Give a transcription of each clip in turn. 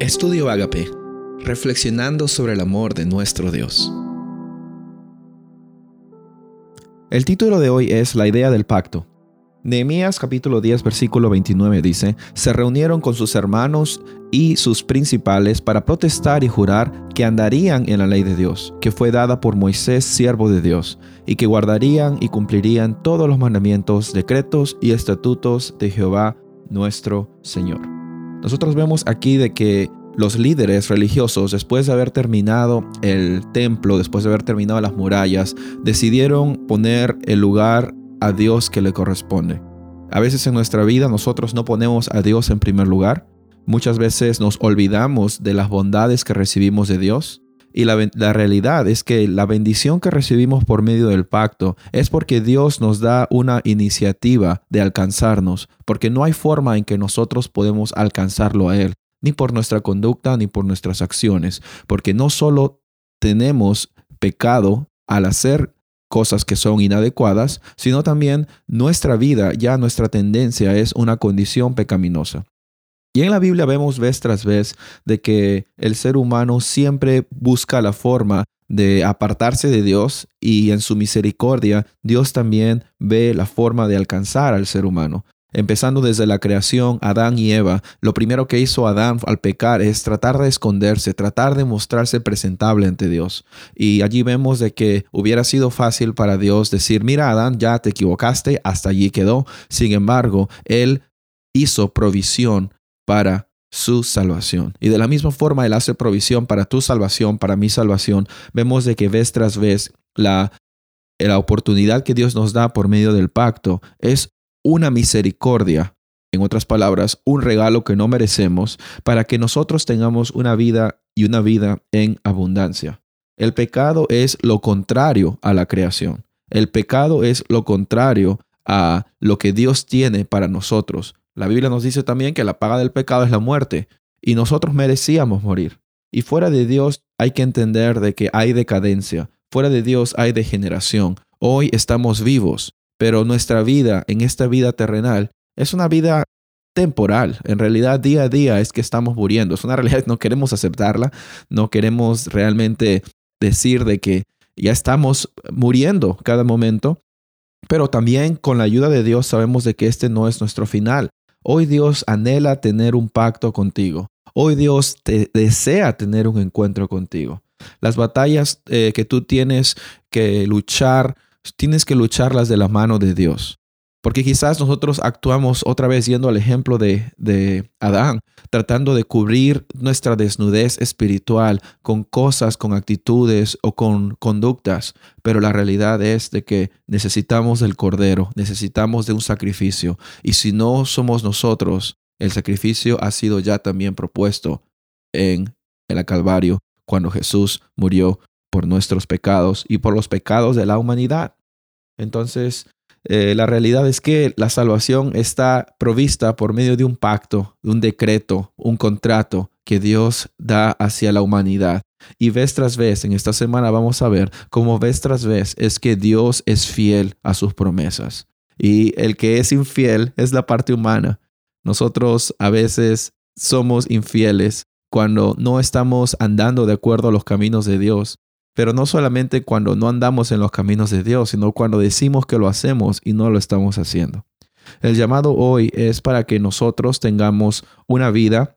Estudio Agape, reflexionando sobre el amor de nuestro Dios. El título de hoy es La idea del pacto. Nehemías capítulo 10 versículo 29 dice, se reunieron con sus hermanos y sus principales para protestar y jurar que andarían en la ley de Dios, que fue dada por Moisés, siervo de Dios, y que guardarían y cumplirían todos los mandamientos, decretos y estatutos de Jehová nuestro Señor. Nosotros vemos aquí de que los líderes religiosos, después de haber terminado el templo, después de haber terminado las murallas, decidieron poner el lugar a Dios que le corresponde. A veces en nuestra vida nosotros no ponemos a Dios en primer lugar. Muchas veces nos olvidamos de las bondades que recibimos de Dios. Y la, realidad es que la bendición que recibimos por medio del pacto es porque Dios nos da una iniciativa de alcanzarnos, porque no hay forma en que nosotros podemos alcanzarlo a Él, ni por nuestra conducta, ni por nuestras acciones, porque no solo tenemos pecado al hacer cosas que son inadecuadas, sino también nuestra vida, ya nuestra tendencia es una condición pecaminosa. Y en la Biblia vemos vez tras vez de que el ser humano siempre busca la forma de apartarse de Dios y en su misericordia Dios también ve la forma de alcanzar al ser humano. Empezando desde la creación, Adán y Eva, lo primero que hizo Adán al pecar es tratar de esconderse, tratar de mostrarse presentable ante Dios. Y allí vemos de que hubiera sido fácil para Dios decir, mira Adán, ya te equivocaste, hasta allí quedó. Sin embargo, Él hizo provisión para su salvación. Y de la misma forma Él hace provisión para tu salvación, para mi salvación. Vemos de que vez tras vez la, la oportunidad que Dios nos da por medio del pacto es una misericordia, en otras palabras, un regalo que no merecemos para que nosotros tengamos una vida y una vida en abundancia. El pecado es lo contrario a la creación. El pecado es lo contrario a lo que Dios tiene para nosotros. La Biblia nos dice también que la paga del pecado es la muerte y nosotros merecíamos morir. Y fuera de Dios hay que entender de que hay decadencia, fuera de Dios hay degeneración. Hoy estamos vivos, pero nuestra vida en esta vida terrenal es una vida temporal. En realidad, día a día es que estamos muriendo. Es una realidad, no queremos aceptarla, no queremos realmente decir de que ya estamos muriendo cada momento, pero también con la ayuda de Dios sabemos de que este no es nuestro final. Hoy Dios anhela tener un pacto contigo. Hoy Dios te desea tener un encuentro contigo. Las batallas eh, que tú tienes que luchar tienes que lucharlas de la mano de Dios. Porque quizás nosotros actuamos otra vez yendo al ejemplo de, de, Adán, tratando de cubrir nuestra desnudez espiritual con cosas, con actitudes o con conductas. Pero la realidad es de que necesitamos del Cordero, necesitamos de un sacrificio. Y si no somos nosotros, el sacrificio ha sido ya también propuesto en el Calvario cuando Jesús murió por nuestros pecados y por los pecados de la humanidad. Entonces, eh, la realidad es que la salvación está provista por medio de un pacto, de un decreto, un contrato que Dios da hacia la humanidad. Y vez tras vez, en esta semana vamos a ver cómo vez tras vez es que Dios es fiel a sus promesas. Y el que es infiel es la parte humana. Nosotros a veces somos infieles cuando no estamos andando de acuerdo a los caminos de Dios. Pero no solamente cuando no andamos en los caminos de Dios, sino cuando decimos que lo hacemos y no lo estamos haciendo. El llamado hoy es para que nosotros tengamos una vida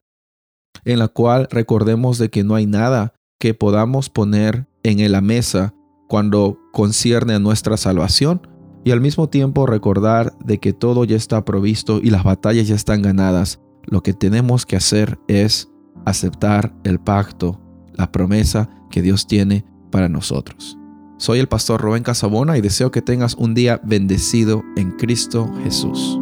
en la cual recordemos de que no hay nada que podamos poner en la mesa cuando concierne a nuestra salvación y al mismo tiempo recordar de que todo ya está provisto y las batallas ya están ganadas. Lo que tenemos que hacer es aceptar el pacto, la promesa que Dios tiene para nosotros. Soy el pastor Rubén Casabona y deseo que tengas un día bendecido en Cristo Jesús.